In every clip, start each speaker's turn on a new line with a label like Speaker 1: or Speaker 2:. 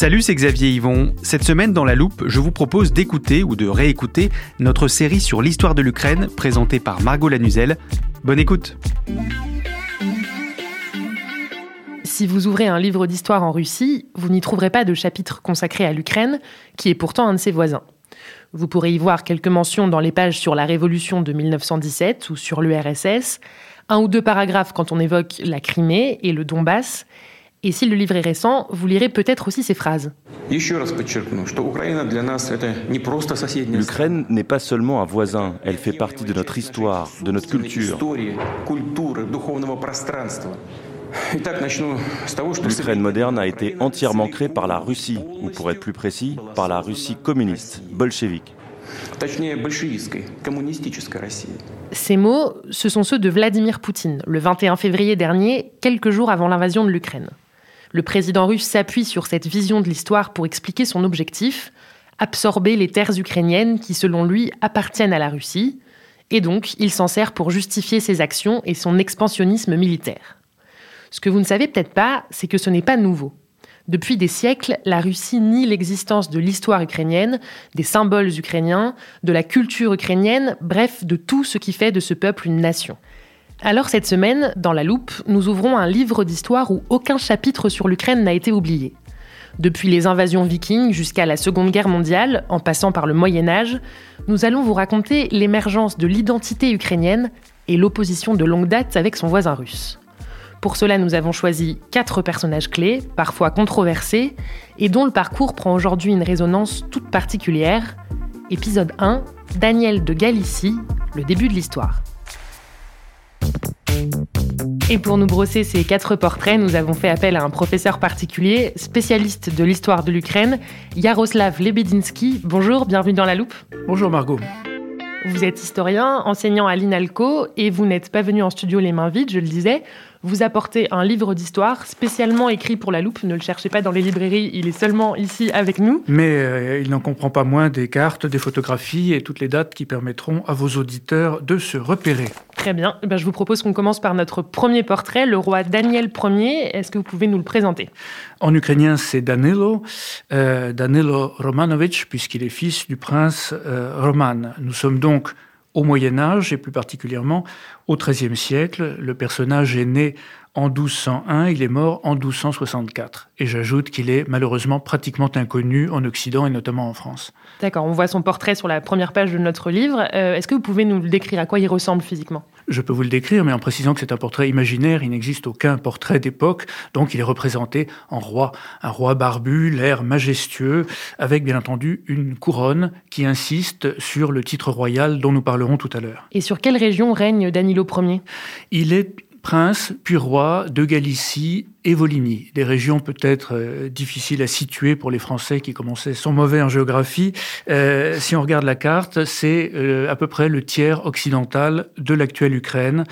Speaker 1: Salut, c'est Xavier Yvon. Cette semaine dans la loupe, je vous propose d'écouter ou de réécouter notre série sur l'histoire de l'Ukraine présentée par Margot Lanuzel. Bonne écoute.
Speaker 2: Si vous ouvrez un livre d'histoire en Russie, vous n'y trouverez pas de chapitre consacré à l'Ukraine, qui est pourtant un de ses voisins. Vous pourrez y voir quelques mentions dans les pages sur la Révolution de 1917 ou sur l'URSS, un ou deux paragraphes quand on évoque la Crimée et le Donbass, et si le livre est récent, vous lirez peut-être aussi ces phrases.
Speaker 3: L'Ukraine n'est pas seulement un voisin, elle fait partie de notre histoire, de notre culture. L'Ukraine moderne a été entièrement créée par la Russie, ou pour être plus précis, par la Russie communiste, bolchevique.
Speaker 2: Ces mots, ce sont ceux de Vladimir Poutine, le 21 février dernier, quelques jours avant l'invasion de l'Ukraine. Le président russe s'appuie sur cette vision de l'histoire pour expliquer son objectif, absorber les terres ukrainiennes qui, selon lui, appartiennent à la Russie, et donc il s'en sert pour justifier ses actions et son expansionnisme militaire. Ce que vous ne savez peut-être pas, c'est que ce n'est pas nouveau. Depuis des siècles, la Russie nie l'existence de l'histoire ukrainienne, des symboles ukrainiens, de la culture ukrainienne, bref, de tout ce qui fait de ce peuple une nation. Alors cette semaine, dans la loupe, nous ouvrons un livre d'histoire où aucun chapitre sur l'Ukraine n'a été oublié. Depuis les invasions vikings jusqu'à la Seconde Guerre mondiale, en passant par le Moyen Âge, nous allons vous raconter l'émergence de l'identité ukrainienne et l'opposition de longue date avec son voisin russe. Pour cela, nous avons choisi quatre personnages clés, parfois controversés, et dont le parcours prend aujourd'hui une résonance toute particulière. Épisode 1, Daniel de Galicie, le début de l'histoire. Et pour nous brosser ces quatre portraits, nous avons fait appel à un professeur particulier, spécialiste de l'histoire de l'Ukraine, Yaroslav Lebedinsky. Bonjour, bienvenue dans la loupe.
Speaker 1: Bonjour Margot.
Speaker 2: Vous êtes historien, enseignant à l'INALCO, et vous n'êtes pas venu en studio les mains vides, je le disais vous apportez un livre d'histoire spécialement écrit pour la loupe. Ne le cherchez pas dans les librairies, il est seulement ici avec nous.
Speaker 4: Mais euh, il n'en comprend pas moins des cartes, des photographies et toutes les dates qui permettront à vos auditeurs de se repérer.
Speaker 2: Très bien. Eh ben, je vous propose qu'on commence par notre premier portrait, le roi Daniel Ier. Est-ce que vous pouvez nous le présenter?
Speaker 4: En ukrainien, c'est Danilo, euh, Danilo Romanovich, puisqu'il est fils du prince euh, Roman. Nous sommes donc au Moyen Âge et plus particulièrement au XIIIe siècle. Le personnage est né en 1201, il est mort en 1264. Et j'ajoute qu'il est malheureusement pratiquement inconnu en Occident et notamment en France.
Speaker 2: D'accord, on voit son portrait sur la première page de notre livre. Euh, est-ce que vous pouvez nous le décrire À quoi il ressemble physiquement?
Speaker 4: Je peux vous le décrire, mais en précisant que c'est un portrait imaginaire, il n'existe aucun portrait d'époque, donc il est représenté en roi. Un roi barbu, l'air majestueux, avec bien entendu une couronne qui insiste sur le titre royal dont nous parlerons tout à l'heure.
Speaker 2: Et sur quelle région règne Danilo Ier?
Speaker 4: Il est prince puis roi de Galicie et Volhynie, des régions peut-être euh, difficiles à situer pour les Français qui commençaient sont mauvais en géographie. Euh, si on regarde la carte, c'est euh, à peu près le tiers occidental de l'actuelle Ukraine,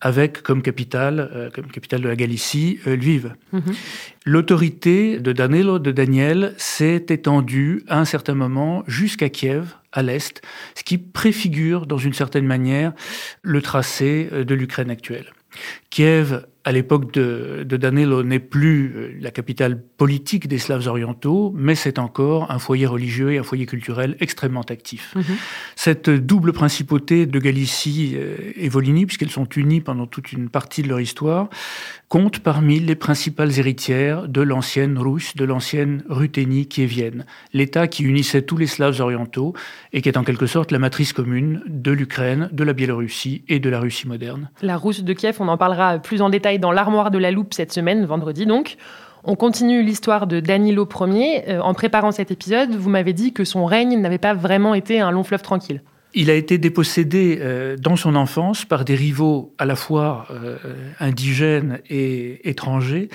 Speaker 4: avec comme capitale, comme capitale de la Galicie, Lviv. Mhm. L'autorité de Danilo de Daniel s'est étendue à un certain moment jusqu'à Kiev, à l'est, ce qui préfigure dans une certaine manière le tracé de l'Ukraine actuelle. Kiev à l'époque de, de, Danilo, n'est plus euh, la capitale politique des Slaves orientaux, mais c'est encore un foyer religieux et un foyer culturel extrêmement actif. Mhm. Cette double principauté de Galicie euh, et Volhynie, puisqu'elles sont unies pendant toute une partie de leur histoire, compte parmi les principales héritières de l'ancienne Russe, de l'ancienne Ruthénie kievienne, l'État qui unissait tous les Slaves orientaux et qui est en quelque sorte la matrice commune de l'Ukraine, de la Biélorussie et de la Russie moderne.
Speaker 2: La Rousse de Kiev, on en parlera plus en détail dans l'armoire de la loupe cette semaine, vendredi donc. On continue l'histoire de Danilo Ier. Euh, en préparant cet épisode, vous m'avez dit que son règne n'avait pas vraiment été un long fleuve tranquille.
Speaker 4: Il a été dépossédé euh, dans son enfance par des rivaux à la fois euh, indigènes et étrangers,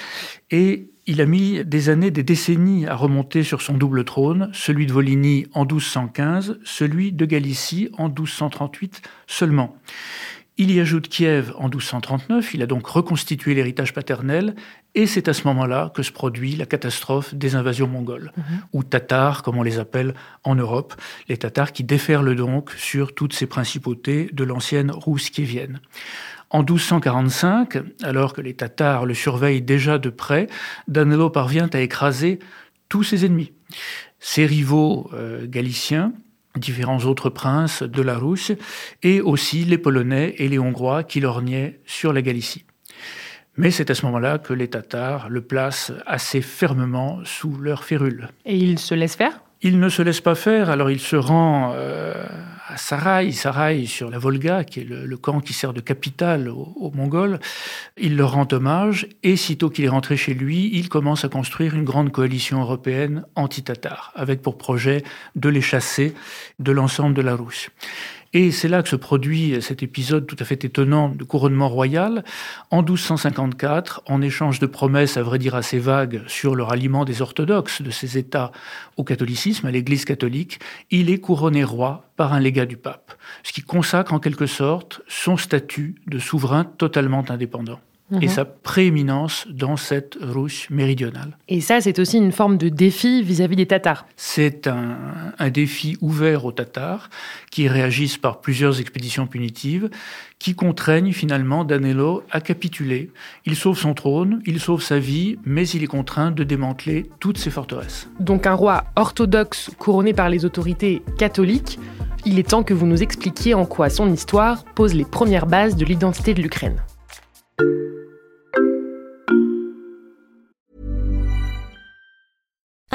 Speaker 4: et il a mis des années, des décennies à remonter sur son double trône, celui de Volhynie en 1215, celui de Galicie en 1238 seulement. Il y ajoute Kiev en 1239, il a donc reconstitué l'héritage paternel, et c'est à ce moment-là que se produit la catastrophe des invasions mongoles, mhm. ou tatars, comme on les appelle en Europe, les tatars qui déferlent donc sur toutes ces principautés de l'ancienne Rousse kievienne. En 1245, alors que les Tatars le surveillent déjà de près, Danilo parvient à écraser tous ses ennemis. Ses rivaux euh, galiciens, différents autres princes de la Russe, et aussi les Polonais et les Hongrois qui lorgnaient sur la Galicie. Mais c'est à ce moment-là que les Tatars le placent assez fermement sous leur férule.
Speaker 2: Et ils se laissent faire?
Speaker 4: Il ne se laisse pas faire, alors il se rend euh, Sarai, sur la Volga, qui est le, camp qui sert de capitale aux, Mongols. Il leur rend hommage et sitôt qu'il est rentré chez lui, il commence à construire une grande coalition européenne anti-tatar, avec pour projet de les chasser de l'ensemble de la Russe. Et c'est là que se produit cet épisode tout à fait étonnant de couronnement royal. En 1254, en échange de promesses, à vrai dire assez vagues, sur le ralliement des orthodoxes de ces États au catholicisme, à l'Église catholique, il est couronné roi par un légat du pape, ce qui consacre en quelque sorte son statut de souverain totalement indépendant et mhm. sa prééminence dans cette Russe méridionale.
Speaker 2: Et ça, c'est aussi une forme de défi vis-à-vis des Tatars.
Speaker 4: C'est un, un, défi ouvert aux Tatars qui réagissent par plusieurs expéditions punitives qui contraignent finalement Danilo à capituler. Il sauve son trône, il sauve sa vie, mais il est contraint de démanteler toutes ses forteresses.
Speaker 2: Donc un roi orthodoxe couronné par les autorités catholiques, il est temps que vous nous expliquiez en quoi son histoire pose les premières bases de l'identité de l'Ukraine.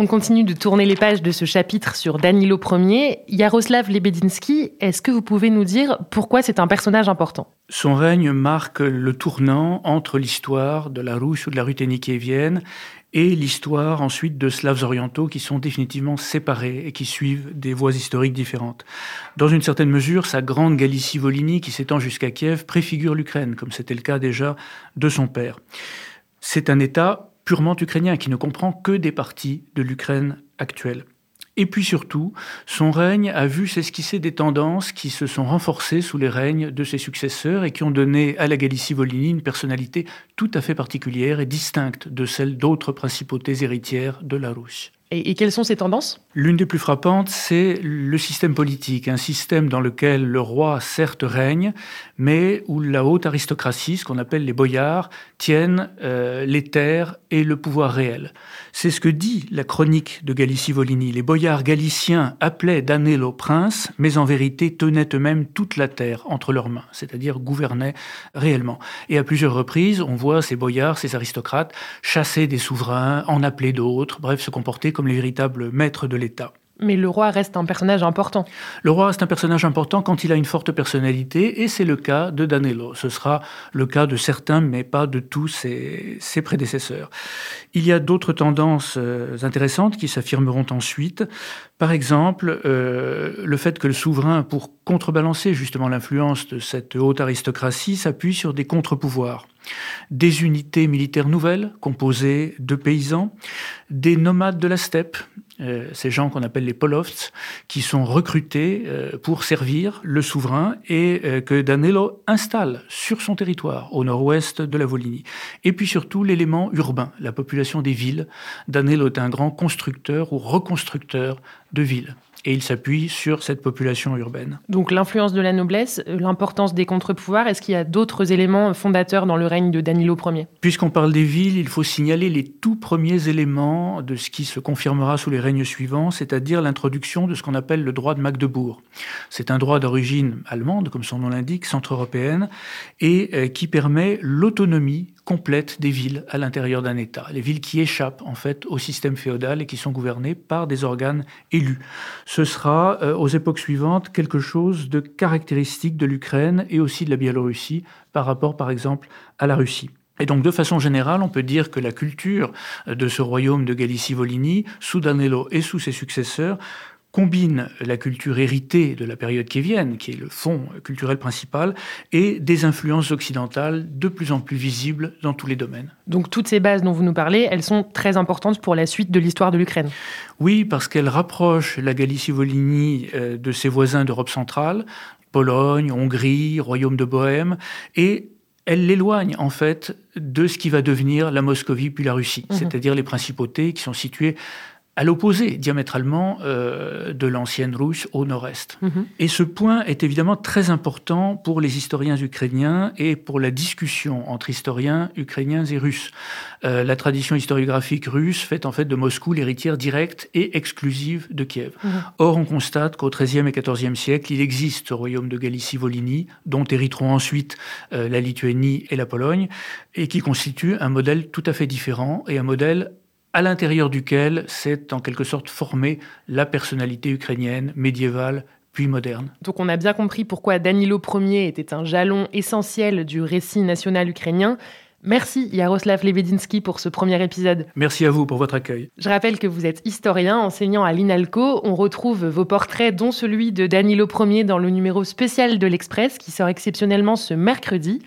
Speaker 2: On continue de tourner les pages de ce chapitre sur Danilo Ier. Yaroslav Lebedinsky, est-ce que vous pouvez nous dire pourquoi c'est un personnage important?
Speaker 4: Son règne marque le tournant entre l'histoire de la Russe ou de la Ruthénie kievienne et l'histoire ensuite de Slaves orientaux qui sont définitivement séparés et qui suivent des voies historiques différentes. Dans une certaine mesure, sa grande Galicie-Volhynie qui s'étend jusqu'à Kiev préfigure l'Ukraine, comme c'était le cas déjà de son père. C'est un État purement ukrainien, qui ne comprend que des parties de l'Ukraine actuelle. Et puis surtout, son règne a vu s'esquisser des tendances qui se sont renforcées sous les règnes de ses successeurs et qui ont donné à la Galicie-Volhynie une personnalité tout à fait particulière et distincte de celle d'autres principautés héritières de la Russie.
Speaker 2: Et, quelles sont ces tendances?
Speaker 4: L'une des plus frappantes, c'est le système politique, un système dans lequel le roi certes règne, mais où la haute aristocratie, ce qu'on appelle les boyards, tiennent euh, les terres et le pouvoir réel. C'est ce que dit la chronique de Galicie-Volhynie. Les boyards galiciens appelaient Danilo prince, mais en vérité tenaient eux-mêmes toute la terre entre leurs mains, c'est-à-dire gouvernaient réellement. Et à plusieurs reprises, on voit ces boyards, ces aristocrates, chasser des souverains, en appeler d'autres, bref, se comporter comme les véritables maîtres de l'État.
Speaker 2: Mais le roi reste un personnage important.
Speaker 4: Le roi reste un personnage important quand il a une forte personnalité, et c'est le cas de Danilo. Ce sera le cas de certains, mais pas de tous ses, ses prédécesseurs. Il y a d'autres tendances euh, intéressantes qui s'affirmeront ensuite. Par exemple, euh, le fait que le souverain, pour contrebalancer justement l'influence de cette haute aristocratie, s'appuie sur des contre-pouvoirs. Des unités militaires nouvelles, composées de paysans, des nomades de la steppe, euh, ces gens qu'on appelle les polovts, qui sont recrutés euh, pour servir le souverain et euh, que Danilo installe sur son territoire, au nord-ouest de la Volhynie. Et puis surtout l'élément urbain, la population des villes. Danilo est un grand constructeur ou reconstructeur de villes et il s'appuie sur cette population urbaine.
Speaker 2: Donc l'influence de la noblesse, euh, l'importance des contre-pouvoirs, est-ce qu'il y a d'autres éléments fondateurs dans le règne de Danilo Ier?
Speaker 4: Puisqu'on parle des villes, il faut signaler les tout premiers éléments de ce qui se confirmera sous les règnes suivants, c'est-à-dire l'introduction de ce qu'on appelle le droit de Magdebourg. C'est un droit d'origine allemande, comme son nom l'indique, centre-européenne, et euh, qui permet l'autonomie complète des villes à l'intérieur d'un État. Les villes qui échappent en fait au système féodal et qui sont gouvernées par des organes élus. Ce sera euh, aux époques suivantes quelque chose de caractéristique de l'Ukraine et aussi de la Biélorussie par rapport par exemple à la Russie. Et donc, de façon générale, on peut dire que la culture de ce royaume de Galicie-Volhynie, sous Danilo et sous ses successeurs, combine la culture héritée de la période kévienne, qui est le fond culturel principal, et des influences occidentales de plus en plus visibles dans tous les domaines.
Speaker 2: Donc toutes ces bases dont vous nous parlez, elles sont très importantes pour la suite de l'histoire de l'Ukraine.
Speaker 4: Oui, parce qu'elles rapprochent la Galicie-Volhynie euh, de ses voisins d'Europe centrale, Pologne, Hongrie, Royaume de Bohême, et elle l'éloigne en fait de ce qui va devenir la Moscovie puis la Russie, mmh. c'est-à-dire les principautés qui sont situées à l'opposé diamétralement euh, de l'ancienne Russe au nord-est. Mhm. Et ce point est évidemment très important pour les historiens ukrainiens et pour la discussion entre historiens ukrainiens et russes. Euh, la tradition historiographique russe fait en fait de Moscou l'héritière directe et exclusive de Kiev. Mhm. Or, on constate qu'au XIIIe et XIVe siècle, il existe ce royaume de Galicie-Volhynie, dont hériteront ensuite euh, la Lituanie et la Pologne, et qui constitue un modèle tout à fait différent et un modèle à l'intérieur duquel s'est en quelque sorte formée la personnalité ukrainienne médiévale puis moderne.
Speaker 2: Donc on a bien compris pourquoi Danilo Ier était un jalon essentiel du récit national ukrainien. Merci Yaroslav Lebedinsky pour ce premier épisode.
Speaker 4: Merci à vous pour votre accueil.
Speaker 2: Je rappelle que vous êtes historien, enseignant à l'INALCO. On retrouve vos portraits, dont celui de Danilo Ier, dans le numéro spécial de l'Express qui sort exceptionnellement ce mercredi.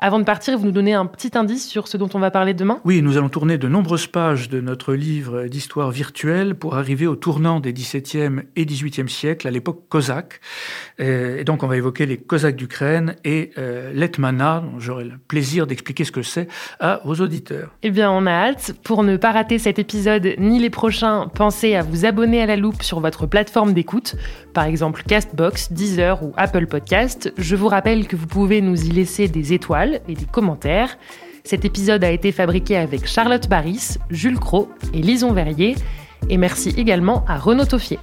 Speaker 2: Avant de partir, vous nous donnez un petit indice sur ce dont on va parler demain?
Speaker 4: Oui, nous allons tourner de nombreuses pages de notre livre d'histoire virtuelle pour arriver au tournant des XVIIe et XVIIIe siècles, à l'époque cosaque. Euh, et donc, on va évoquer les Cosaques d'Ukraine et euh, l'Etmana, dont j'aurai le plaisir d'expliquer ce que c'est à vos auditeurs.
Speaker 2: Eh bien, on a hâte. Pour ne pas rater cet épisode ni les prochains, pensez à vous abonner à la loupe sur votre plateforme d'écoute, par exemple Castbox, Deezer ou Apple Podcast. Je vous rappelle que vous pouvez nous y laisser des étoiles et des commentaires. Cet épisode a été fabriqué avec Charlotte Baris, Jules Cros et Lison Verrier. Et merci également à Renaud Toffier.